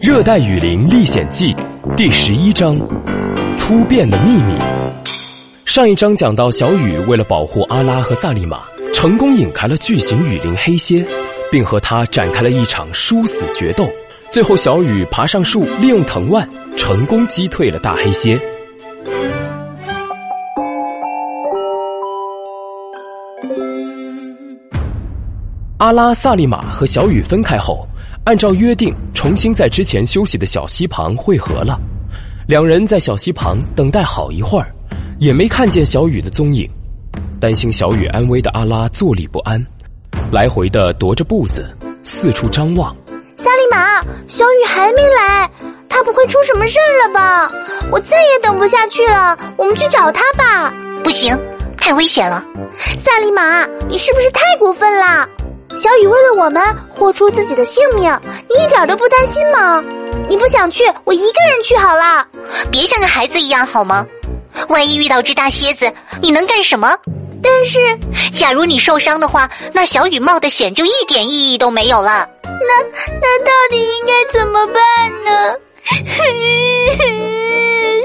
《热带雨林历险记》第十一章：突变的秘密。上一章讲到，小雨为了保护阿拉和萨利玛，成功引开了巨型雨林黑蝎，并和他展开了一场殊死决斗。最后，小雨爬上树，利用藤蔓成功击退了大黑蝎。阿拉、萨利玛和小雨分开后，按照约定，重新在之前休息的小溪旁汇合了。两人在小溪旁等待好一会儿，也没看见小雨的踪影。担心小雨安危的阿拉坐立不安，来回的踱着步子，四处张望。萨利玛，小雨还没来，他不会出什么事儿了吧？我再也等不下去了，我们去找他吧。不行，太危险了。萨利玛，你是不是太过分了？小雨为了我们豁出自己的性命，你一点都不担心吗？你不想去，我一个人去好了。别像个孩子一样好吗？万一遇到只大蝎子，你能干什么？但是，假如你受伤的话，那小雨冒的险就一点意义都没有了。那那到底应该怎么办呢？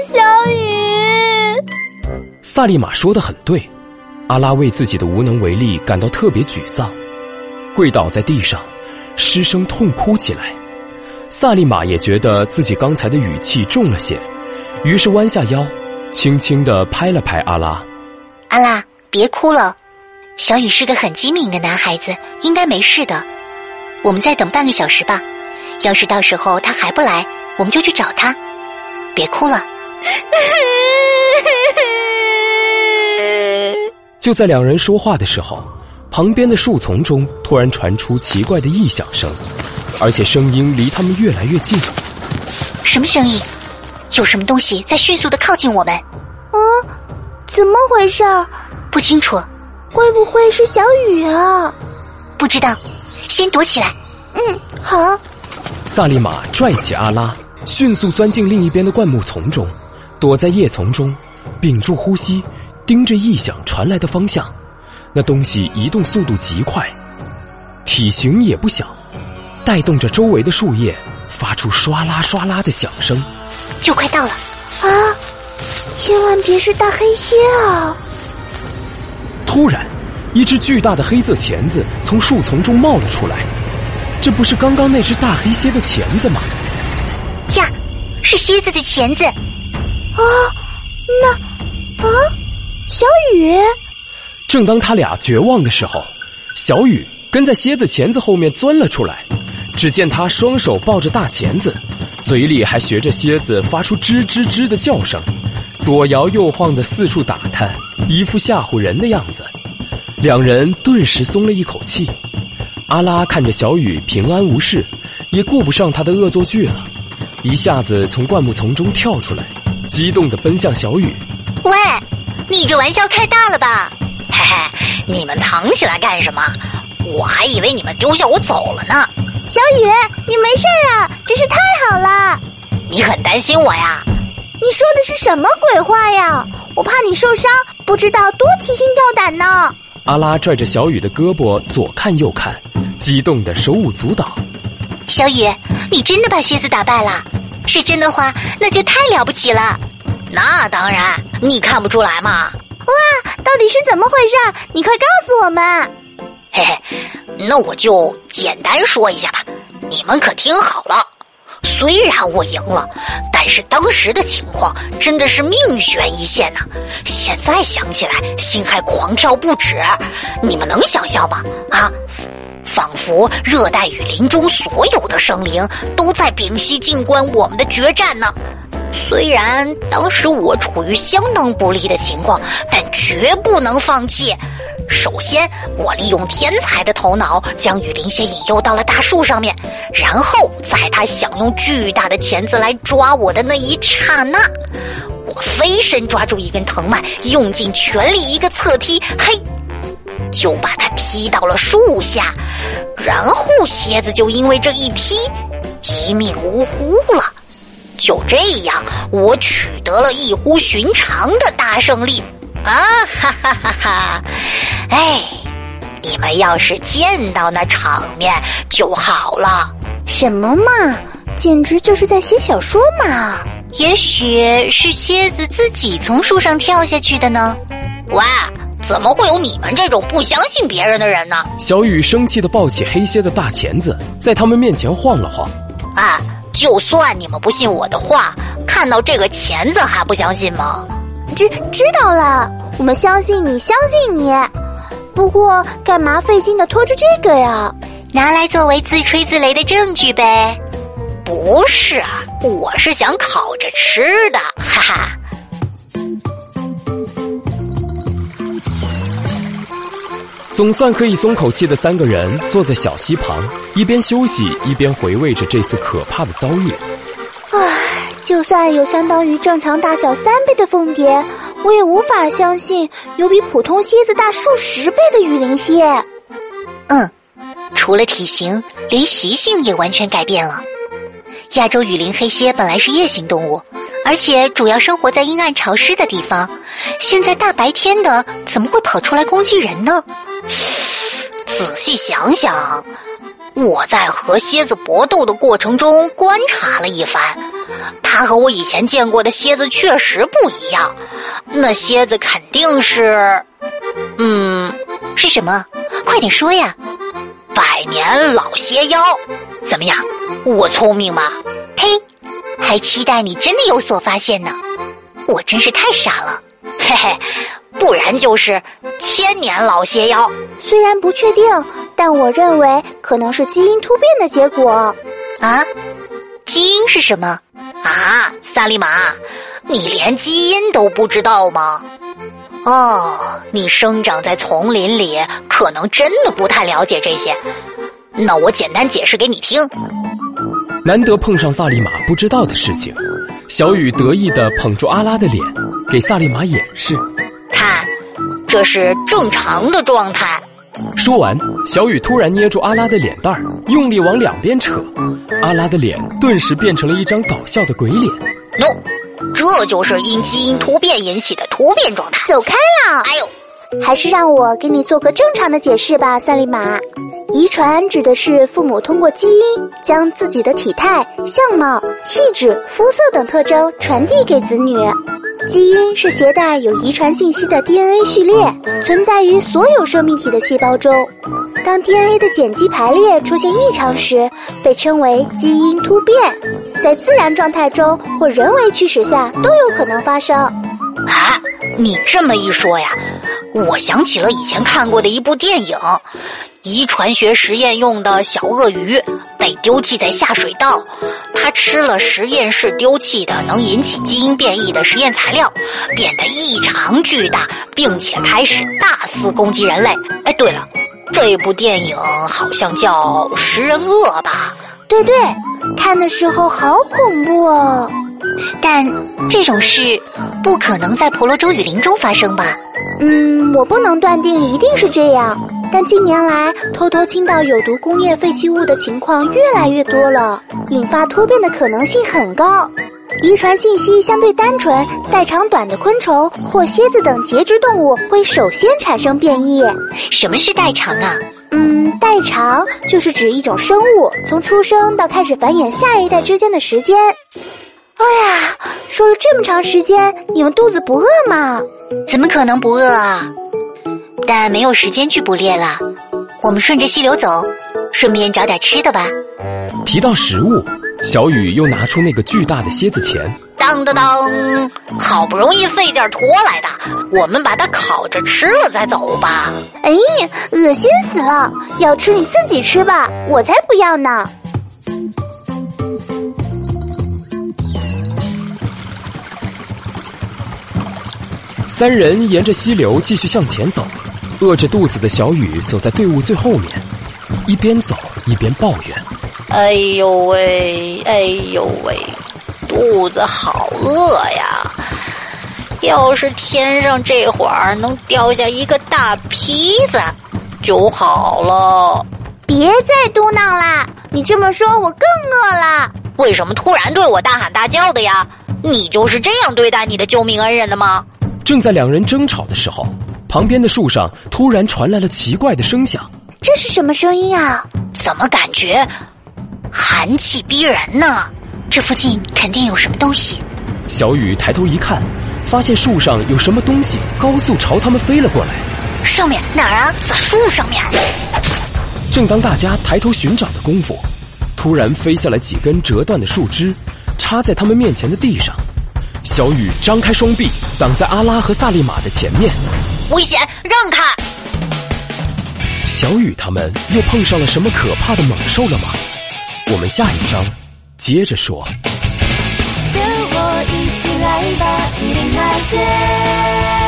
小雨，萨利玛说的很对，阿拉为自己的无能为力感到特别沮丧。跪倒在地上，失声痛哭起来。萨利玛也觉得自己刚才的语气重了些，于是弯下腰，轻轻的拍了拍阿拉。阿拉，别哭了，小雨是个很机敏的男孩子，应该没事的。我们再等半个小时吧，要是到时候他还不来，我们就去找他。别哭了。就在两人说话的时候。旁边的树丛中突然传出奇怪的异响声，而且声音离他们越来越近。什么声音？有什么东西在迅速的靠近我们？啊，怎么回事？不清楚。会不会是小雨啊？不知道，先躲起来。嗯，好。萨利玛拽起阿拉，迅速钻进另一边的灌木丛中，躲在叶丛中，屏住呼吸，盯着异响传来的方向。那东西移动速度极快，体型也不小，带动着周围的树叶发出唰啦唰啦的响声。就快到了！啊，千万别是大黑蝎啊！突然，一只巨大的黑色钳子从树丛中冒了出来。这不是刚刚那只大黑蝎的钳子吗？呀，是蝎子的钳子！啊，那啊，小雨。正当他俩绝望的时候，小雨跟在蝎子钳子后面钻了出来。只见他双手抱着大钳子，嘴里还学着蝎子发出吱吱吱的叫声，左摇右晃的四处打探，一副吓唬人的样子。两人顿时松了一口气。阿拉看着小雨平安无事，也顾不上他的恶作剧了，一下子从灌木丛中跳出来，激动的奔向小雨。喂，你这玩笑开大了吧？嘿嘿，你们藏起来干什么？我还以为你们丢下我走了呢。小雨，你没事啊，真是太好了。你很担心我呀？你说的是什么鬼话呀？我怕你受伤，不知道多提心吊胆呢。阿拉拽着小雨的胳膊左看右看，激动的手舞足蹈。小雨，你真的把蝎子打败了？是真的话，那就太了不起了。那当然，你看不出来吗？到底是怎么回事？你快告诉我们！嘿嘿，那我就简单说一下吧。你们可听好了，虽然我赢了，但是当时的情况真的是命悬一线呐。现在想起来，心还狂跳不止。你们能想象吗？啊，仿佛热带雨林中所有的生灵都在屏息静观我们的决战呢。虽然当时我处于相当不利的情况，但绝不能放弃。首先，我利用天才的头脑将雨林蝎引诱到了大树上面，然后在他想用巨大的钳子来抓我的那一刹那，我飞身抓住一根藤蔓，用尽全力一个侧踢，嘿，就把它踢到了树下。然后蝎子就因为这一踢，一命呜呼了。就这样，我取得了异乎寻常的大胜利啊！哈哈哈哈！哎，你们要是见到那场面就好了。什么嘛，简直就是在写小说嘛！也许是蝎子自己从树上跳下去的呢。哇，怎么会有你们这种不相信别人的人呢？小雨生气的抱起黑蝎的大钳子，在他们面前晃了晃。啊，就算你们不信我的话，看到这个钳子还不相信吗？知知道了，我们相信你，相信你。不过，干嘛费劲的拖着这个呀？拿来作为自吹自擂的证据呗。不是啊，我是想烤着吃的，哈哈。总算可以松口气的三个人坐在小溪旁，一边休息一边回味着这次可怕的遭遇。唉，就算有相当于正常大小三倍的凤蝶，我也无法相信有比普通蝎子大数十倍的雨林蝎。嗯。除了体型，连习性也完全改变了。亚洲雨林黑蝎本来是夜行动物，而且主要生活在阴暗潮湿的地方。现在大白天的，怎么会跑出来攻击人呢？仔细想想，我在和蝎子搏斗的过程中观察了一番，它和我以前见过的蝎子确实不一样。那蝎子肯定是……嗯，是什么？快点说呀！百年老蝎妖，怎么样？我聪明吗？呸！还期待你真的有所发现呢。我真是太傻了。嘿嘿，不然就是千年老邪妖。虽然不确定，但我认为可能是基因突变的结果。啊？基因是什么？啊，萨利玛，你连基因都不知道吗？哦，你生长在丛林里，可能真的不太了解这些。那我简单解释给你听。难得碰上萨利玛不知道的事情，小雨得意的捧住阿拉的脸，给萨利玛演示。看，这是正常的状态。说完，小雨突然捏住阿拉的脸蛋儿，用力往两边扯，阿拉的脸顿时变成了一张搞笑的鬼脸。No。这就是因基因突变引起的突变状态。走开了！哎呦，还是让我给你做个正常的解释吧，萨利玛。遗传指的是父母通过基因将自己的体态、相貌、气质、肤色等特征传递给子女。基因是携带有遗传信息的 DNA 序列，存在于所有生命体的细胞中。当 DNA 的碱基排列出现异常时，被称为基因突变。在自然状态中或人为驱使下都有可能发生。啊，你这么一说呀，我想起了以前看过的一部电影，遗传学实验用的小鳄鱼被丢弃在下水道，它吃了实验室丢弃的能引起基因变异的实验材料，变得异常巨大，并且开始大肆攻击人类。哎，对了，这部电影好像叫《食人鳄》吧？对对。看的时候好恐怖哦，但这种事不可能在婆罗洲雨林中发生吧？嗯，我不能断定一定是这样，但近年来偷偷倾倒有毒工业废弃物的情况越来越多了，引发突变的可能性很高。遗传信息相对单纯、代长短的昆虫或蝎子等节肢动物会首先产生变异。什么是代偿啊？嗯，代偿就是指一种生物从出生到开始繁衍下一代之间的时间。哎呀，说了这么长时间，你们肚子不饿吗？怎么可能不饿啊？但没有时间去捕猎了，我们顺着溪流走，顺便找点吃的吧。提到食物，小雨又拿出那个巨大的蝎子钳。当当当！好不容易费劲拖来的，我们把它烤着吃了再走吧。哎，恶心死了！要吃你自己吃吧，我才不要呢。三人沿着溪流继续向前走，饿着肚子的小雨走在队伍最后面，一边走一边抱怨：“哎呦喂，哎呦喂！”肚子好饿呀！要是天上这会儿能掉下一个大披萨就好了。别再嘟囔啦！你这么说，我更饿了。为什么突然对我大喊大叫的呀？你就是这样对待你的救命恩人的吗？正在两人争吵的时候，旁边的树上突然传来了奇怪的声响。这是什么声音啊？怎么感觉寒气逼人呢。这附近肯定有什么东西。小雨抬头一看，发现树上有什么东西高速朝他们飞了过来。上面哪儿啊？在树上面。正当大家抬头寻找的功夫，突然飞下来几根折断的树枝，插在他们面前的地上。小雨张开双臂，挡在阿拉和萨利玛的前面。危险，让开！小雨他们又碰上了什么可怕的猛兽了吗？我们下一章接着说。跟我一起来吧，一定探险。